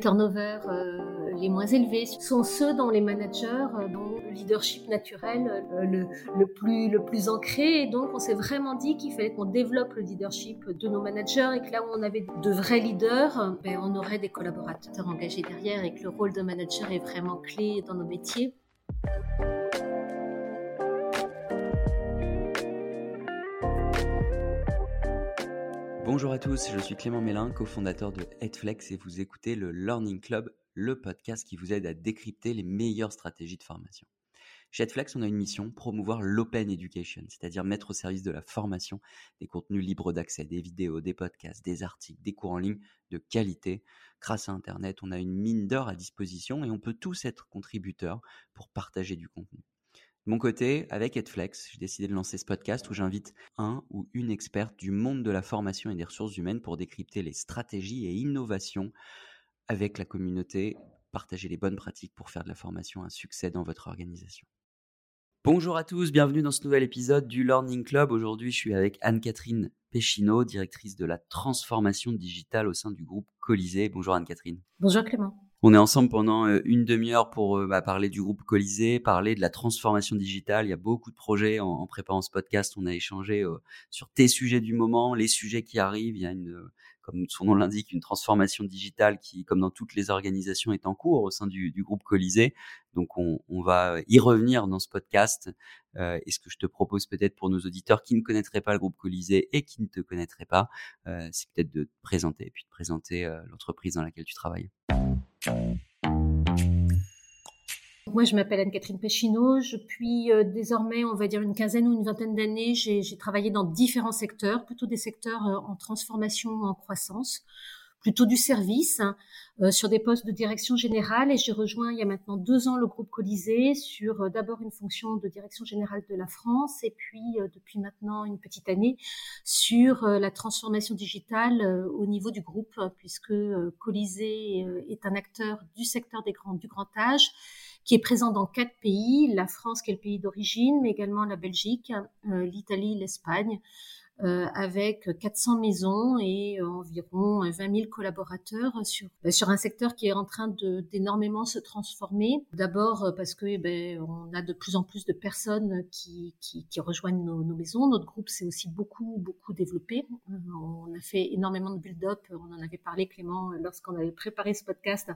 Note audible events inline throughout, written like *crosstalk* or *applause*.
turnover euh, les moins élevés sont ceux dont les managers, euh, dont le leadership naturel euh, le, le, plus, le plus ancré. Et donc, on s'est vraiment dit qu'il fallait qu'on développe le leadership de nos managers et que là où on avait de vrais leaders, ben, on aurait des collaborateurs engagés derrière et que le rôle de manager est vraiment clé dans nos métiers. Bonjour à tous, je suis Clément Mélin, cofondateur de Headflex et vous écoutez le Learning Club, le podcast qui vous aide à décrypter les meilleures stratégies de formation. Chez Headflex, on a une mission, promouvoir l'open education, c'est-à-dire mettre au service de la formation des contenus libres d'accès, des vidéos, des podcasts, des articles, des cours en ligne de qualité. Grâce à Internet, on a une mine d'or à disposition et on peut tous être contributeurs pour partager du contenu. De mon côté, avec Edflex, j'ai décidé de lancer ce podcast où j'invite un ou une experte du monde de la formation et des ressources humaines pour décrypter les stratégies et innovations avec la communauté, partager les bonnes pratiques pour faire de la formation un succès dans votre organisation. Bonjour à tous, bienvenue dans ce nouvel épisode du Learning Club. Aujourd'hui, je suis avec Anne-Catherine Péchineau, directrice de la transformation digitale au sein du groupe Colisée. Bonjour Anne-Catherine. Bonjour Clément. On est ensemble pendant une demi-heure pour bah, parler du groupe Colisée, parler de la transformation digitale. Il y a beaucoup de projets en, préparant ce podcast. On a échangé sur tes sujets du moment, les sujets qui arrivent. Il y a une, comme son nom l'indique, une transformation digitale qui, comme dans toutes les organisations, est en cours au sein du, groupe Colisée. Donc, on, va y revenir dans ce podcast. et ce que je te propose peut-être pour nos auditeurs qui ne connaîtraient pas le groupe Colisée et qui ne te connaîtraient pas, c'est peut-être de te présenter et puis de présenter l'entreprise dans laquelle tu travailles. Moi, je m'appelle Anne-Catherine Péchineau. Depuis euh, désormais, on va dire une quinzaine ou une vingtaine d'années, j'ai travaillé dans différents secteurs, plutôt des secteurs euh, en transformation, en croissance plutôt du service, hein, euh, sur des postes de direction générale. Et j'ai rejoint il y a maintenant deux ans le groupe Colisée sur euh, d'abord une fonction de direction générale de la France et puis euh, depuis maintenant une petite année sur la transformation digitale au niveau du groupe, puisque Colisée est un acteur du secteur des grands, du grand âge qui est présent dans quatre pays, la France qui est le pays d'origine, mais également la Belgique, l'Italie, l'Espagne, euh, avec 400 maisons et euh, environ 20 000 collaborateurs sur euh, sur un secteur qui est en train d'énormément se transformer. D'abord parce que eh ben on a de plus en plus de personnes qui qui, qui rejoignent nos, nos, maisons. Notre groupe s'est aussi beaucoup beaucoup développé. On a fait énormément de build-up. On en avait parlé Clément lorsqu'on avait préparé ce podcast.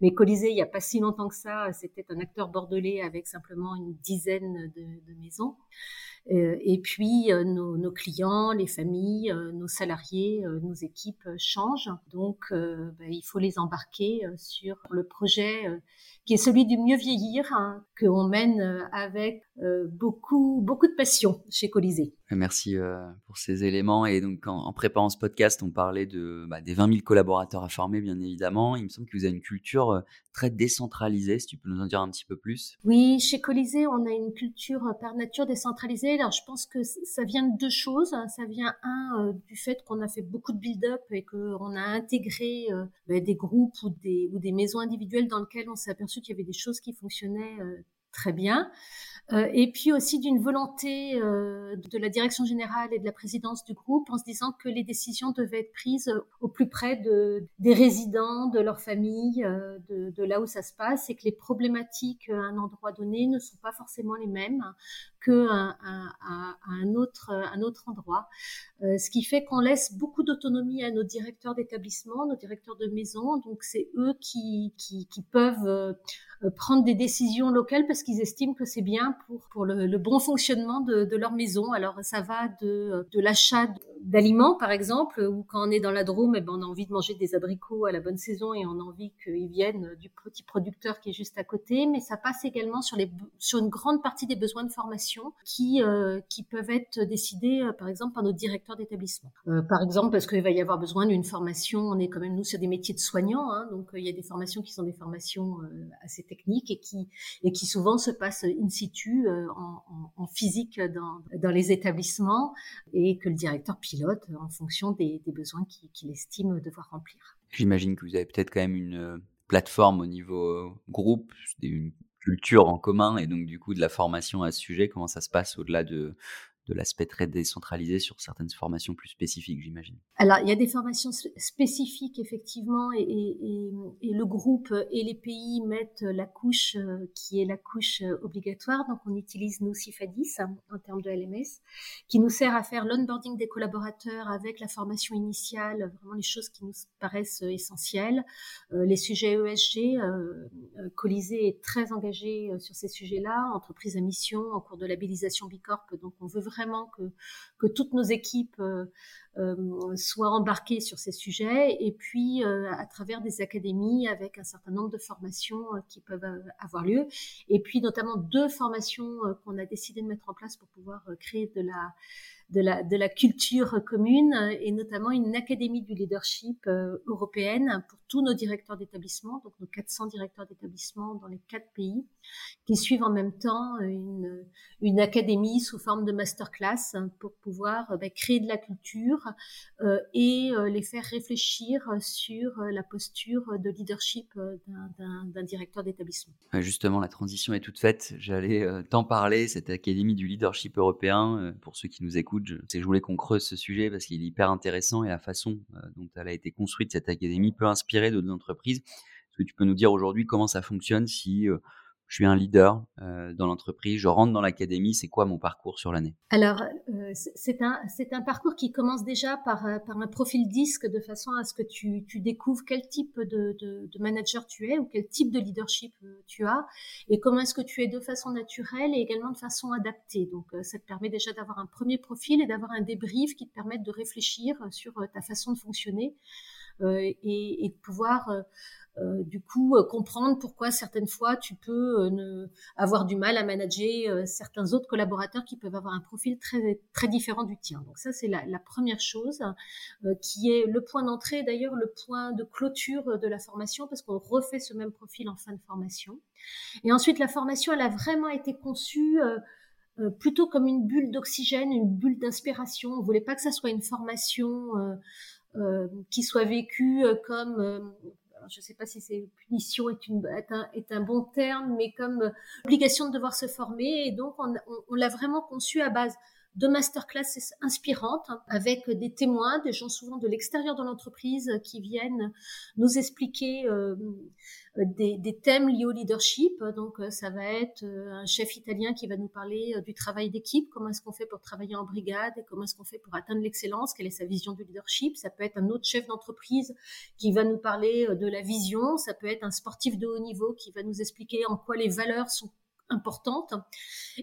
Mais Colisée, il n'y a pas si longtemps que ça, c'était un acteur bordelais avec simplement une dizaine de, de maisons. Euh, et puis euh, nos, clients, les familles, euh, nos salariés, nos équipes changent. Donc ben, il faut les embarquer sur le projet qui est celui du mieux vieillir, hein, qu'on mène avec beaucoup, beaucoup de passion chez Colisée. Merci pour ces éléments. Et donc, en, préparant ce podcast, on parlait de, bah, des 20 000 collaborateurs à former, bien évidemment. Il me semble que vous avez une culture très décentralisée. Si tu peux nous en dire un petit peu plus. Oui, chez Colisée, on a une culture par nature décentralisée alors, je pense que ça vient de deux choses. Ça vient, un, euh, du fait qu'on a fait beaucoup de build-up et qu'on a intégré euh, ben, des groupes ou des, ou des maisons individuelles dans lesquelles on s'est aperçu qu'il y avait des choses qui fonctionnaient euh, très bien. Euh, et puis aussi d'une volonté euh, de la direction générale et de la présidence du groupe en se disant que les décisions devaient être prises au plus près de, des résidents, de leur famille, de, de, là où ça se passe, et que les problématiques à un endroit donné ne sont pas forcément les mêmes qu'à un, autre, endroit. ce qui fait qu'on laisse beaucoup d'autonomie à nos directeurs d'établissement, nos directeurs de maison. Donc c'est eux qui, peuvent prendre des décisions locales parce qu'ils estiment que c'est bien pour, le, bon fonctionnement de, leur maison. Alors ça va de, l'achat d'aliments par exemple, ou quand on est dans la Drôme, eh ben, on a envie de manger des abricots à la bonne saison et on a envie qu'ils viennent du petit producteur qui est juste à côté. Mais ça passe également sur une grande partie des besoins de formation qui, euh, qui peuvent être décidés euh, par exemple par nos directeurs d'établissement. Euh, par exemple parce qu'il va y avoir besoin d'une formation, on est quand même nous sur des métiers de soignants, hein, donc il y a des formations qui sont des formations assez techniques et qui, souvent se passent in situ en, physique dans, les établissements et que le directeur pilote en fonction des, besoins qu'il estime devoir remplir. J'imagine que vous avez peut-être quand même une plateforme au niveau groupe, une culture en commun et donc du coup de la formation à ce sujet. Comment ça se passe au-delà de, de l'aspect très décentralisé sur certaines formations plus spécifiques, j'imagine. Alors, il y a des formations spécifiques, effectivement, et, le groupe et les pays mettent la couche euh, qui est la couche euh, obligatoire. Donc, on utilise nos CIFADIS hein, en termes de LMS, qui nous sert à faire l'onboarding des collaborateurs avec la formation initiale, vraiment les choses qui nous paraissent essentielles. Euh, les sujets ESG, Colisée est très engagé sur ces sujets-là, entreprise à mission, en cours de labellisation Bicorp. Donc, on veut vraiment que, que toutes nos équipes euh, euh, soient embarquées sur ces sujets. Et puis euh, à travers des académies avec un certain nombre de formations qui peuvent avoir lieu. Et puis notamment deux formations qu'on a décidé de mettre en place pour pouvoir créer de la de la, culture commune et notamment une académie du leadership européenne pour tous nos directeurs d'établissement, donc nos 400 directeurs d'établissement dans les quatre pays, qui suivent en même temps une, une académie sous forme de masterclass pour pouvoir bah, créer de la culture euh, et euh, les faire réfléchir sur la posture de leadership d'un directeur d'établissement. Justement, la transition est toute faite. J'allais euh, t'en parler, cette académie du leadership européen. Pour ceux qui nous écoutent, je, voulais qu'on creuse ce sujet parce qu'il est hyper intéressant et la façon dont elle a été construite, cette académie, peut inspirer d'autres entreprises. Est-ce que tu peux nous dire aujourd'hui comment ça fonctionne si je suis un leader euh, dans l'entreprise, je rentre dans l'académie, c'est quoi mon parcours sur l'année? Alors, euh, c'est un, parcours qui commence déjà par, euh, par un profil disque de façon à ce que tu, tu découvres quel type de, manager tu es ou quel type de leadership tu as et comment est-ce que tu es de façon naturelle et également de façon adaptée. Donc, ça te permet déjà d'avoir un premier profil et d'avoir un débrief qui te permet de réfléchir sur ta façon de fonctionner et, de pouvoir du coup, euh, comprendre pourquoi certaines fois tu peux euh, avoir du mal à manager certains autres collaborateurs qui peuvent avoir un profil très très différent du tien. Donc ça, c'est la, la, première chose qui est le point d'entrée, d'ailleurs le point de clôture de la formation, parce qu'on refait ce même profil en fin de formation. Et ensuite, la formation, elle a vraiment été conçue plutôt comme une bulle d'oxygène, une bulle d'inspiration. On voulait pas que ça soit une formation euh, qui soit vécue comme je ne sais pas si c'est punition est, un, bon terme, mais comme euh, obligation de devoir se former. Et donc, on, l'a vraiment conçu à base de masterclass inspirantes avec des témoins, des gens souvent de l'extérieur de l'entreprise qui viennent nous expliquer euh, des, des, thèmes liés au leadership. Donc, euh, ça va être euh, un chef italien qui va nous parler du travail d'équipe, comment est-ce qu'on fait pour travailler en brigade, et comment est-ce qu'on fait pour atteindre l'excellence, quelle est sa vision du leadership. Ça peut être un autre chef d'entreprise qui va nous parler de la vision. Ça peut être un sportif de haut niveau qui va nous expliquer en quoi les valeurs sont importantes.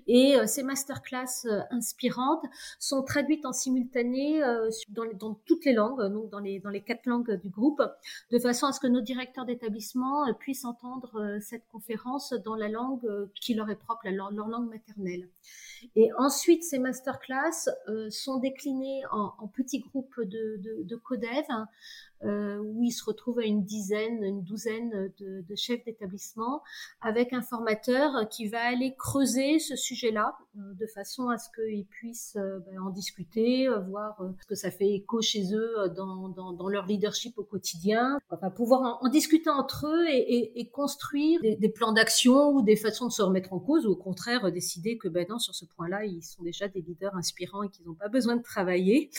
Et euh, ces masterclass euh, inspirantes sont traduites en simultané euh, dans, dans, toutes les langues, donc dans les, dans les quatre langues du groupe, de façon à ce que nos directeurs d'établissement puissent entendre cette conférence dans la langue qui leur est propre, leur, langue maternelle. Et ensuite, ces masterclass sont déclinés en, en petits groupes de, de, de codev euh, où il se retrouve à une dizaine, une douzaine de, de chefs d'établissement, avec un formateur qui va aller creuser ce sujet-là, euh, de façon à ce qu'ils puissent euh, ben, en discuter, voir ce que ça fait écho chez eux dans, dans, dans leur leadership au quotidien, enfin pouvoir en, discuter entre eux et, et, et construire des, des plans d'action ou des façons de se remettre en cause, ou au contraire décider que ben non, sur ce point-là, ils sont déjà des leaders inspirants et qu'ils n'ont pas besoin de travailler.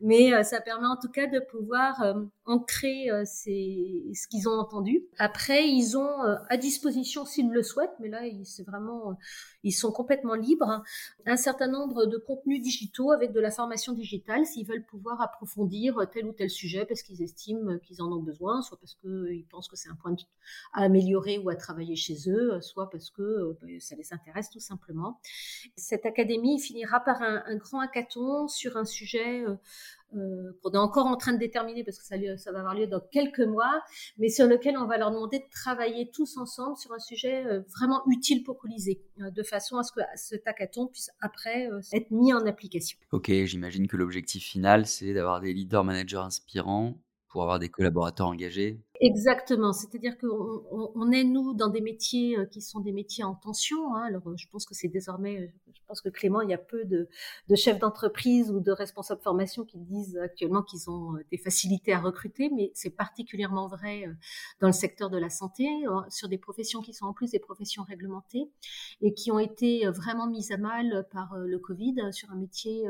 Mais ça permet en tout cas de pouvoir ancrer euh, ce qu'ils ont entendu. Après, ils ont euh, à disposition, s'ils le souhaitent, mais là, c'est vraiment, euh, ils sont complètement libres, hein, un certain nombre de contenus digitaux avec de la formation digitale s'ils veulent pouvoir approfondir tel ou tel sujet parce qu'ils estiment qu'ils en ont besoin, soit parce qu'ils pensent que c'est un point à améliorer ou à travailler chez eux, soit parce que ben, ça les intéresse tout simplement. Cette académie finira par un, un grand hackathon sur un sujet euh, qu'on est encore en train de déterminer parce que ça, va avoir lieu dans quelques mois, mais sur lequel on va leur demander de travailler tous ensemble sur un sujet euh, vraiment utile pour Colisée, euh, de façon à ce que ce hackathon puisse après être mis en application. Ok, j'imagine que l'objectif final, c'est d'avoir des leaders managers inspirants pour avoir des collaborateurs engagés Exactement, c'est-à-dire qu'on on, est nous dans des métiers qui sont des métiers en tension. Hein. Alors je pense que c'est désormais, je pense que Clément, il y a peu de, de chefs d'entreprise ou de responsables formation qui disent actuellement qu'ils ont des facilités à recruter, mais c'est particulièrement vrai dans le secteur de la santé, sur des professions qui sont en plus des professions réglementées et qui ont été vraiment mises à mal par le Covid sur un métier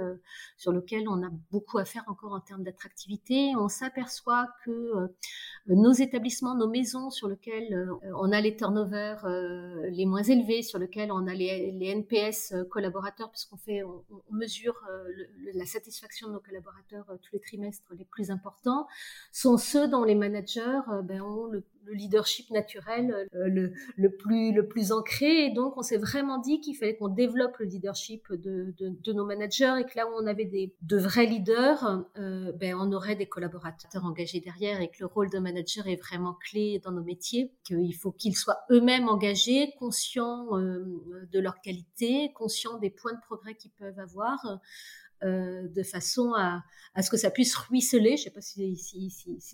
sur lequel on a beaucoup à faire encore en termes d'attractivité. On s'aperçoit que nos établissements, nos maisons sur lesquelles euh, on a les turnovers euh, les moins élevés, sur lesquels on a les, NPS euh, collaborateurs, puisqu'on fait, on, mesure la satisfaction de nos collaborateurs tous les trimestres les plus importants, sont ceux dont les managers ben, ont le le leadership naturel euh, le, le, plus, le plus ancré. Et donc, on s'est vraiment dit qu'il fallait qu'on développe le leadership de, de, de, nos managers et que là où on avait des, de vrais leaders, euh, ben, on aurait des collaborateurs engagés derrière et que le rôle de manager est vraiment clé dans nos métiers, qu'il faut qu'ils soient eux-mêmes engagés, conscients euh, de leur qualité, conscients des points de progrès qu'ils peuvent avoir. Euh, de façon à, ce que ça puisse ruisseler, je ne sais pas si,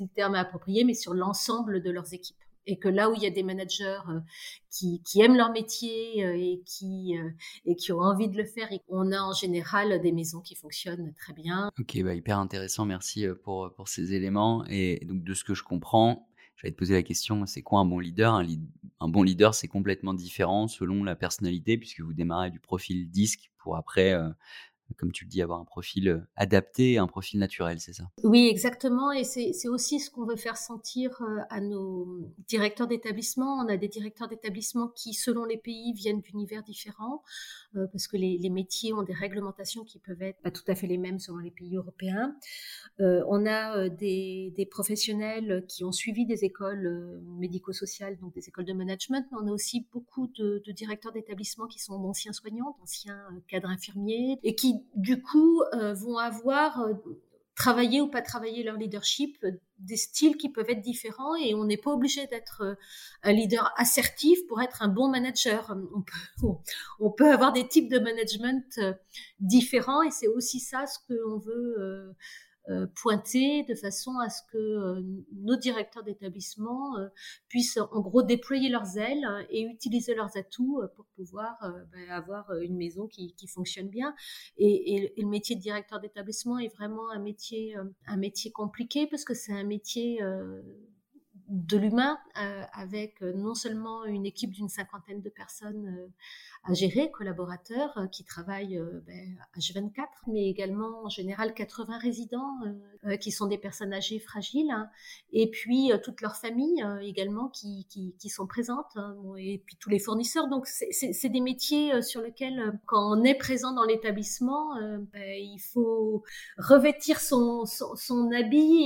le terme est approprié, mais sur l'ensemble de leurs équipes. Et que là où il y a des managers euh, qui, aiment leur métier euh, et, qui, ont envie de le faire, on a en général des maisons qui fonctionnent très bien. Ok, bah hyper intéressant, merci pour, ces éléments. Et donc de ce que je comprends, j'allais te poser la question, c'est quoi un bon leader? Un, bon leader, c'est complètement différent selon la personnalité, puisque vous démarrez du profil disque pour après comme tu le dis, avoir un profil adapté, un profil naturel, c'est ça? Oui, exactement. Et c'est aussi ce qu'on veut faire sentir à nos directeurs d'établissement. On a des directeurs d'établissement qui, selon les pays, viennent d'univers différents, parce que les, métiers ont des réglementations qui peuvent être pas tout à fait les mêmes selon les pays européens. on a des, professionnels qui ont suivi des écoles médico-sociales, donc des écoles de management, mais on a aussi beaucoup de, de directeurs d'établissement qui sont d'anciens soignants, d'anciens cadres infirmiers, et qui du coup, euh, vont avoir euh, travaillé ou pas travaillé leur leadership, euh, des styles qui peuvent être différents et on n'est pas obligé d'être un leader assertif pour être un bon manager. On peut, *laughs* on peut avoir des types de management différents et c'est aussi ça ce qu'on veut euh, pointer de façon à ce que euh, nos directeurs d'établissement euh, puissent en gros déployer leurs ailes et utiliser leurs atouts pour pouvoir ben, avoir une maison qui, qui fonctionne bien. Et, et, le métier de directeur d'établissement est vraiment un métier, un métier compliqué parce que c'est un métier de l'humain avec non seulement une équipe d'une cinquantaine de personnes à gérer, collaborateurs euh, qui travaillent euh, ben, H24, mais également en général 80 résidents euh, qui sont des personnes âgées fragiles, hein, et puis toute leur famille également qui, qui, sont présentes, hein, et puis tous les fournisseurs. Donc c'est des métiers sur lesquels, quand on est présent dans l'établissement, ben, il faut revêtir son, son, son habit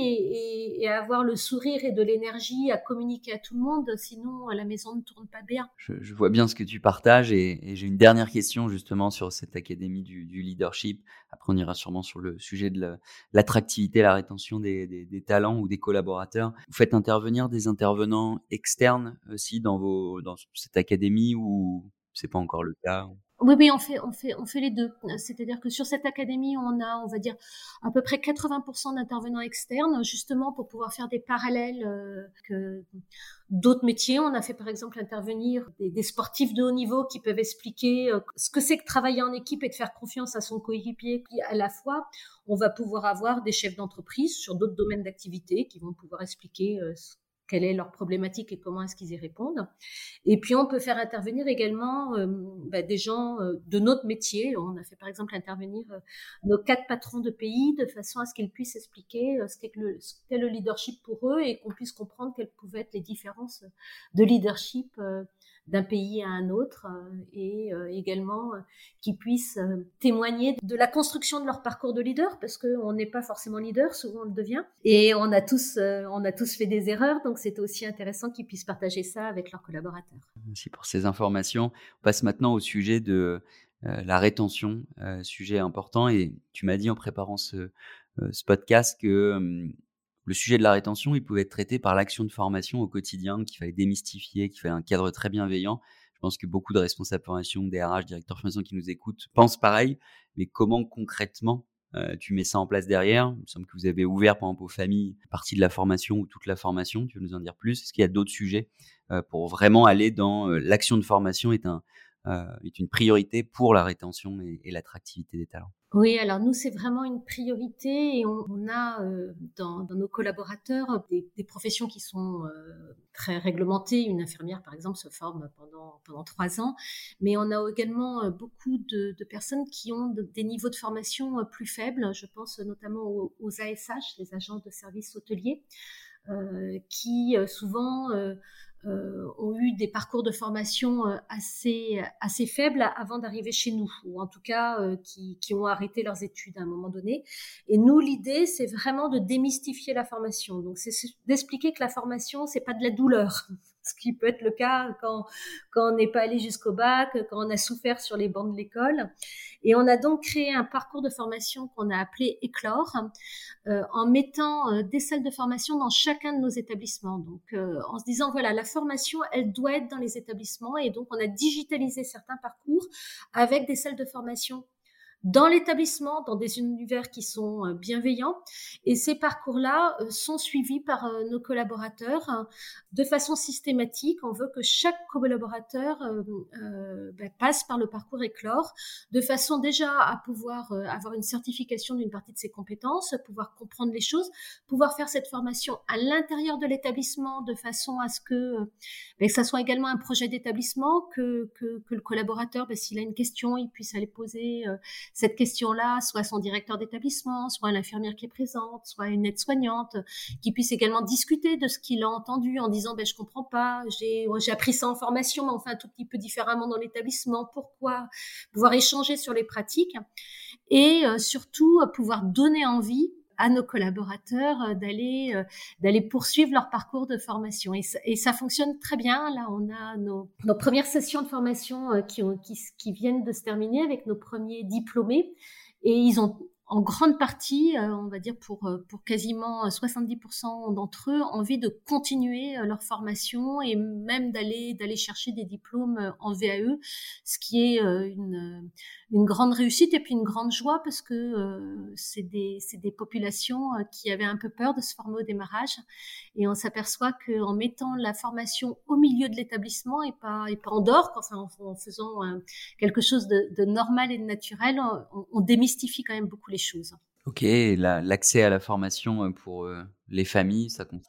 et, avoir le sourire et de l'énergie à communiquer à tout le monde, sinon la maison ne tourne pas bien. Je, vois bien ce que tu partages et, j'ai une dernière question justement sur cette académie du, leadership. Après, on ira sûrement sur le sujet de l'attractivité, la, rétention des, talents ou des collaborateurs. Vous faites intervenir des intervenants externes aussi dans, vos, dans cette académie ou c'est pas encore le cas? Oui, oui, on fait, on fait, on fait les deux. C'est-à-dire que sur cette académie, on a, on va dire, à peu près 80% d'intervenants externes, justement pour pouvoir faire des parallèles euh, que d'autres métiers. On a fait par exemple intervenir des, sportifs de haut niveau qui peuvent expliquer euh, ce que c'est que travailler en équipe et de faire confiance à son coéquipier. À la fois, on va pouvoir avoir des chefs d'entreprise sur d'autres domaines d'activité qui vont pouvoir expliquer euh, quelle est leur problématique et comment est-ce qu'ils y répondent. Et puis on peut faire intervenir également euh, bah, des gens euh, de notre métier. On a fait par exemple intervenir euh, nos quatre patrons de pays de façon à ce qu'ils puissent expliquer ce qu'est le, le, leadership pour eux et qu'on puisse comprendre quelles pouvaient être les différences de leadership d'un pays à un autre euh, et euh, également euh, qui puissent témoigner de la construction de leur parcours de leader parce qu'on n'est pas forcément leader, souvent on le devient et on a tous on a tous fait des erreurs donc c'est aussi intéressant qu'ils puissent partager ça avec leurs collaborateurs. Merci pour ces informations. On passe maintenant au sujet de la rétention, sujet important et tu m'as dit en préparant ce, ce podcast que le sujet de la rétention, il pouvait être traité par l'action de formation au quotidien, qu'il fallait démystifier, qu'il fallait un cadre très bienveillant. Je pense que beaucoup de responsables formation, des RH, directeurs de formation qui nous écoutent pensent pareil, mais comment concrètement tu mets ça en place derrière? Il me semble que vous avez ouvert, par exemple, aux familles, partie de la formation ou toute la formation. Tu veux nous en dire plus? Est-ce qu'il y a d'autres sujets pour vraiment aller dans l'action de formation est une priorité pour la rétention et l'attractivité des talents? Oui, alors nous, c'est vraiment une priorité et on, a euh, dans, nos collaborateurs des, professions qui sont euh, très réglementées. Une infirmière, par exemple, se forme pendant, trois ans, mais on a également euh, beaucoup de, personnes qui ont des niveaux de formation plus faibles. Je pense notamment aux, ASH, les agents de services hôteliers, qui souvent ont eu des parcours de formation euh, assez, assez faibles avant d'arriver chez nous, ou en tout cas euh, qui, qui, ont arrêté leurs études à un moment donné. Et nous, l'idée, c'est vraiment de démystifier la formation. Donc, c'est d'expliquer que la formation, c'est pas de la douleur ce qui peut être le cas quand, on n'est pas allé jusqu'au bac, quand on a souffert sur les bancs de l'école. Et on a donc créé un parcours de formation qu'on a appelé Éclore, euh, en mettant euh, des salles de formation dans chacun de nos établissements. Donc, euh, en se disant, voilà, la formation, elle doit être dans les établissements. Et donc, on a digitalisé certains parcours avec des salles de formation dans l'établissement, dans des univers qui sont euh, bienveillants. Et ces parcours-là euh, sont suivis par euh, nos collaborateurs de façon systématique. On veut que chaque collaborateur ben, passe par le parcours éclore, de façon déjà à pouvoir avoir une certification d'une partie de ses compétences, pouvoir comprendre les choses, pouvoir faire cette formation à l'intérieur de l'établissement de façon à ce que, ben, ça soit également un projet d'établissement, que, que, que, le collaborateur, ben, s'il a une question, il puisse aller poser cette question-là, soit son directeur d'établissement, soit l'infirmière qui est présente, soit une aide-soignante, qui puisse également discuter de ce qu'il a entendu en disant ben je comprends pas, j'ai j'ai appris ça en formation, mais enfin un tout petit peu différemment dans l'établissement. Pourquoi pouvoir échanger sur les pratiques et euh, surtout pouvoir donner envie à nos collaborateurs euh, d'aller euh, d'aller poursuivre leur parcours de formation. Et ça, fonctionne très bien. Là on a nos, premières sessions de formation euh, qui, qui viennent de se terminer avec nos premiers diplômés. Et ils ont en grande partie, on va dire pour, pour quasiment 70% d'entre eux, envie de continuer leur formation et même d'aller d'aller chercher des diplômes en VAE, ce qui est une, une grande réussite et puis une grande joie parce que euh, c'est des, des, populations euh, qui avaient un peu peur de se former au démarrage. Et on s'aperçoit qu'en mettant la formation au milieu de l'établissement et pas, et pas en dehors, en, en faisant euh, quelque chose de, normal et de naturel, on, démystifie quand même beaucoup les choses. Ok, l'accès à la formation pour les familles, ça en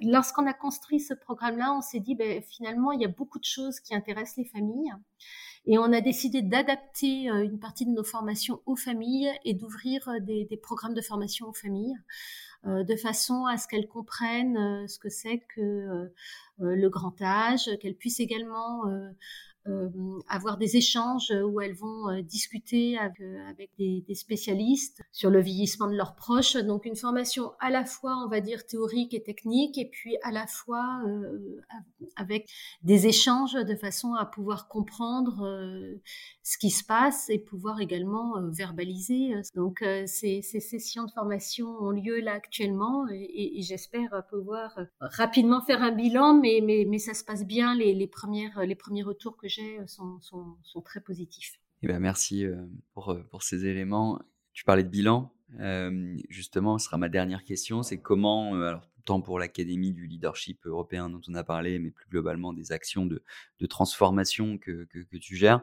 Lorsqu'on a construit ce programme-là, on s'est dit, ben, finalement, il y a beaucoup de choses qui intéressent les familles. Et on a décidé d'adapter euh, une partie de nos formations aux familles et d'ouvrir euh, des, programmes de formation aux familles, euh, de façon à ce qu'elles comprennent ce que c'est que le grand âge, qu'elles puissent également avoir des échanges où elles vont euh, discuter avec, euh, avec des, des, spécialistes sur le vieillissement de leurs proches. Donc une formation à la fois, on va dire, théorique et technique, et puis à la fois avec des échanges de façon à pouvoir comprendre ce qui se passe et pouvoir également verbaliser. Donc ces, ces, sessions de formation ont lieu là actuellement et, j'espère pouvoir rapidement faire un bilan, mais, ça se passe bien. Les, premières, les premiers retours que euh, sont, très positifs. Eh ben merci euh, pour, euh, ces éléments. Tu parlais de bilan. justement, ce sera ma dernière question. C'est comment, alors, tant pour l'Académie du leadership européen dont on a parlé, mais plus globalement des actions de, transformation que, tu gères,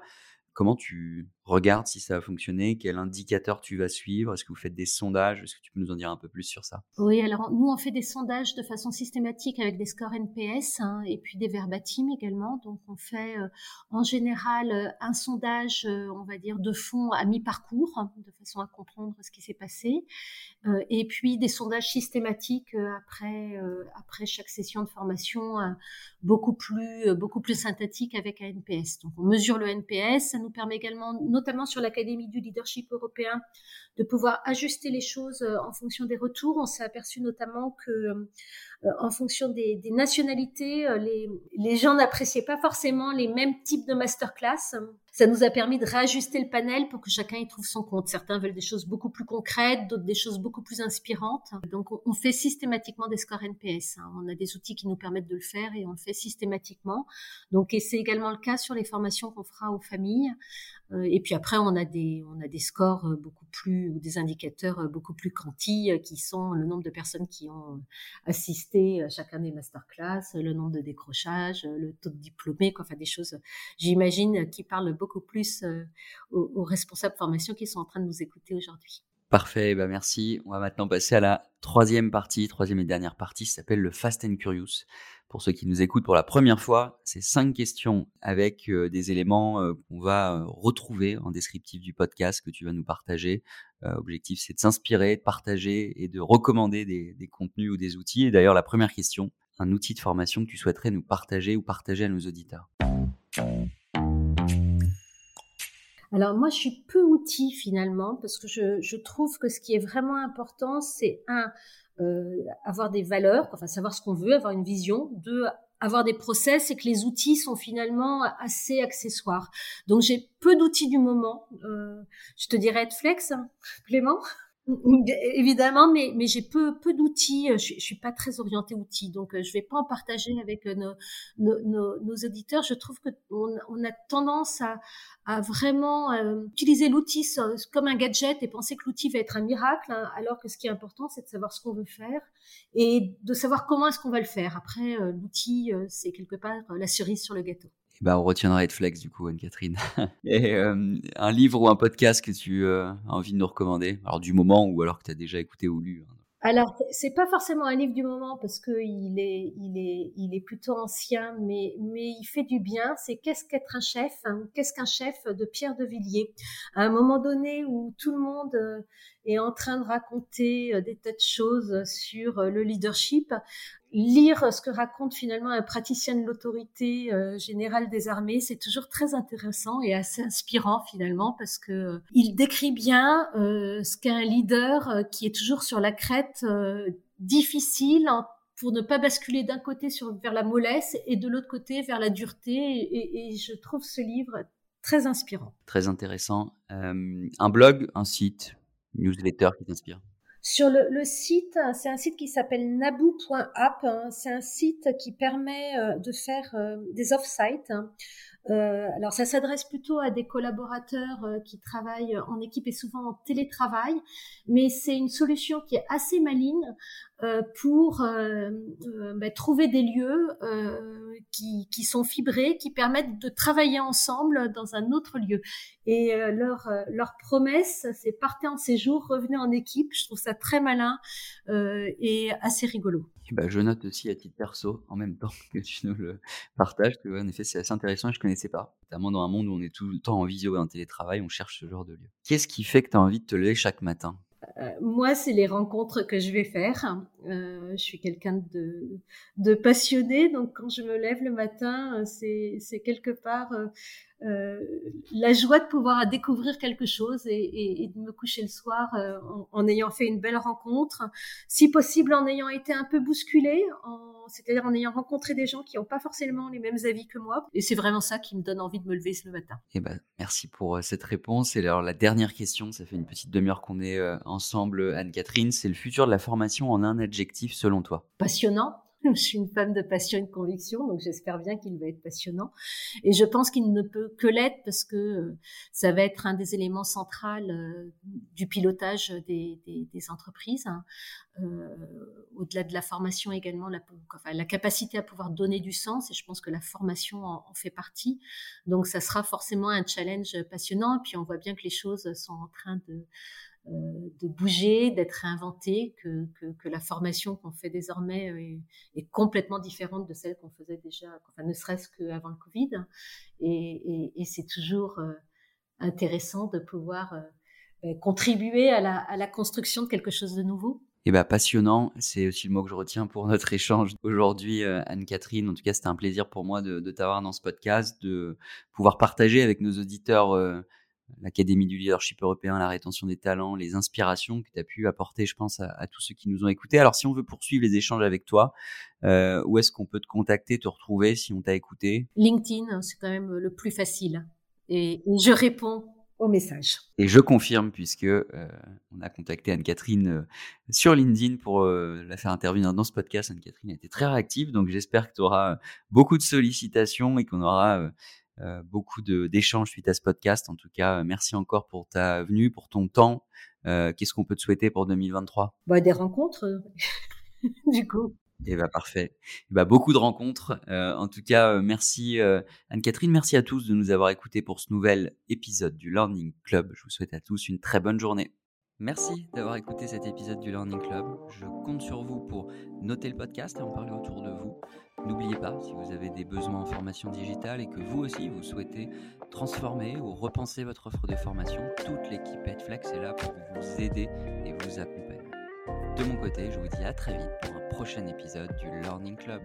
comment tu regardes si ça a fonctionné Quel indicateur tu vas suivre Est-ce que vous faites des sondages Est-ce que tu peux nous en dire un peu plus sur ça? Oui, alors nous, on fait des sondages de façon systématique avec des scores NPS hein, et puis des verbatim également. Donc, on fait euh, en général euh, un sondage, euh, on va dire, de fond à mi-parcours, hein, de façon à comprendre ce qui s'est passé. et puis des sondages systématiques après, après chaque session de formation, beaucoup, plus, beaucoup plus synthétique avec un NPS. Donc, on mesure le NPS. Ça nous permet également notamment sur l'Académie du leadership européen, de pouvoir ajuster les choses euh, en fonction des retours. On s'est aperçu notamment que en fonction des, des nationalités, les, les gens n'appréciaient pas forcément les mêmes types de masterclass. Ça nous a permis de réajuster le panel pour que chacun y trouve son compte. Certains veulent des choses beaucoup plus concrètes, d'autres des choses beaucoup plus inspirantes. Donc, on fait systématiquement des scores NPS. Hein. On a des outils qui nous permettent de le faire et on le fait systématiquement. Donc, et c'est également le cas sur les formations qu'on fera aux familles. Euh, et puis après, on a des, on a des scores euh, beaucoup plus, ou des indicateurs euh, beaucoup plus quanti, qui sont le nombre de personnes qui ont assisté à chacun des masterclass, le nombre de décrochages, le taux de diplômés, quoi, enfin des choses, j'imagine, qui parlent plus aux, aux responsables formation qui sont en train de nous écouter aujourd'hui. Parfait, bah merci. On va maintenant passer à la troisième partie, troisième et dernière partie, qui s'appelle le Fast and Curious. Pour ceux qui nous écoutent pour la première fois, c'est cinq questions avec euh, des éléments euh, qu'on va euh, retrouver en descriptif du podcast que tu vas nous partager. Objectif, c'est de s'inspirer, de partager et de recommander des, des contenus ou des outils. Et d'ailleurs, la première question, un outil de formation que tu souhaiterais nous partager ou partager à nos auditeurs? Alors moi, je suis peu outil finalement parce que je, trouve que ce qui est vraiment important, c'est un euh, avoir des valeurs, enfin savoir ce qu'on veut, avoir une vision. Deux, avoir des process et que les outils sont finalement assez accessoires. Donc j'ai peu d'outils du moment. Euh, je te dirais Flex, hein, *laughs* Clément? Évidemment, mais, mais j'ai peu, peu d'outils. Je, je suis pas très orientée outils, donc euh, je vais pas en partager avec euh, nos, nos, nos, auditeurs. Je trouve que on, a tendance à, à vraiment euh, utiliser l'outil comme un gadget et penser que l'outil va être un miracle, hein, alors que ce qui est important, c'est de savoir ce qu'on veut faire et de savoir comment est-ce qu'on va le faire. Après, l'outil, c'est quelque part la cerise sur le gâteau. Bah, on retiendra Flex du coup, Anne-Catherine. *laughs* Et euh, un livre ou un podcast que tu euh, as envie de nous recommander? Alors du moment ou alors que tu as déjà écouté ou lu hein. Alors, c'est pas forcément un livre du moment parce que il est, il est, il est plutôt ancien, mais, mais il fait du bien. C'est Qu'est-ce qu'être un chef hein, Qu'est-ce qu'un chef de Pierre de Villiers? À un moment donné où tout le monde euh, est en train de raconter des tas de choses sur le leadership, lire ce que raconte finalement un praticien de l'autorité euh, générale des armées, c'est toujours très intéressant et assez inspirant finalement parce que euh, il décrit bien euh, ce qu'est un leader qui est toujours sur la crête difficile pour ne pas basculer d'un côté vers la mollesse et de l'autre côté vers la dureté. Et, et, je trouve ce livre très inspirant. Très intéressant. un blog, un site, newsletter qui t'inspire? Sur le, site, c'est un site qui s'appelle naboo.app. Hein. C'est un site qui permet euh, de faire euh, des off-sites. Hein. Euh, alors ça s'adresse plutôt à des collaborateurs qui travaillent en équipe et souvent en télétravail, mais c'est une solution qui est assez maligne euh, pour euh, euh, bah, trouver des lieux qui, qui, sont fibrés, qui permettent de travailler ensemble dans un autre lieu. Et leur, leur promesse, c'est partez en séjour, revenez en équipe. Je trouve ça très malin et assez rigolo. Bah, je note aussi à titre perso, en même temps *laughs* que tu nous le partages, que en effet c'est assez intéressant et je connaissais pas. Notamment dans un monde où on est tout le temps en visio et en télétravail, on cherche ce genre de lieu. Qu'est-ce qui fait que tu as envie de te lever chaque matin? Euh, moi, c'est les rencontres que je vais faire. Euh, je suis quelqu'un de, passionné, donc quand je me lève le matin, euh, c'est quelque part la joie de pouvoir découvrir quelque chose et, et, de me coucher le soir euh, en, en, ayant fait une belle rencontre, si possible en ayant été un peu bousculé, c'est-à-dire en ayant rencontré des gens qui n'ont pas forcément les mêmes avis que moi. Et c'est vraiment ça qui me donne envie de me lever ce matin. Eh ben, merci pour euh, cette réponse. Et alors la dernière question, ça fait une petite demi-heure qu'on est ensemble, Anne-Catherine, c'est le futur de la formation en un adjectif selon toi? Passionnant *laughs* je suis une femme de passion et de conviction, donc j'espère bien qu'il va être passionnant. Et je pense qu'il ne peut que l'être parce que euh, ça va être un des éléments centraux euh, du pilotage des, des, des entreprises. Hein. Euh, Au-delà de la formation également, la, enfin, la, capacité à pouvoir donner du sens, et je pense que la formation en, en, fait partie. Donc ça sera forcément un challenge passionnant. Et puis on voit bien que les choses sont en train de de bouger, d'être réinventé, que, la formation qu'on fait désormais est, est, complètement différente de celle qu'on faisait déjà, enfin ne serait-ce qu'avant le Covid. Et, c'est toujours euh, intéressant de pouvoir euh, ben, contribuer à la, construction de quelque chose de nouveau. Eh ben passionnant, c'est aussi le mot que je retiens pour notre échange aujourd'hui, Anne-Catherine. En tout cas, c'était un plaisir pour moi de t'avoir dans ce podcast, de pouvoir partager avec nos auditeurs l'Académie du leadership européen, la rétention des talents, les inspirations que tu as pu apporter, je pense, à, tous ceux qui nous ont écoutés. Alors, si on veut poursuivre les échanges avec toi, euh, où est-ce qu'on peut te contacter, te retrouver si on t'a écouté? LinkedIn, c'est quand même le plus facile. Et je réponds aux messages. Et je confirme, puisque euh, on a contacté Anne-Catherine euh, sur LinkedIn pour la faire intervenir dans ce podcast. Anne-Catherine a été très réactive, donc j'espère que tu auras beaucoup de sollicitations et qu'on aura beaucoup d'échanges suite à ce podcast. En tout cas, euh, merci encore pour ta venue, pour ton temps. Euh, qu'est-ce qu'on peut te souhaiter pour 2023 bah, Des rencontres, *laughs* du coup. Et eh bah parfait. Eh bah, beaucoup de rencontres. en tout cas, merci Anne-Catherine, merci à tous de nous avoir écoutés pour ce nouvel épisode du Learning Club. Je vous souhaite à tous une très bonne journée. Merci d'avoir écouté cet épisode du Learning Club. Je compte sur vous pour noter le podcast et en parler autour de vous. N'oubliez pas, si vous avez des besoins en formation digitale et que vous aussi vous souhaitez transformer ou repenser votre offre de formation, toute l'équipe Headflex est là pour vous aider et vous accompagner. De mon côté, je vous dis à très vite pour un prochain épisode du Learning Club.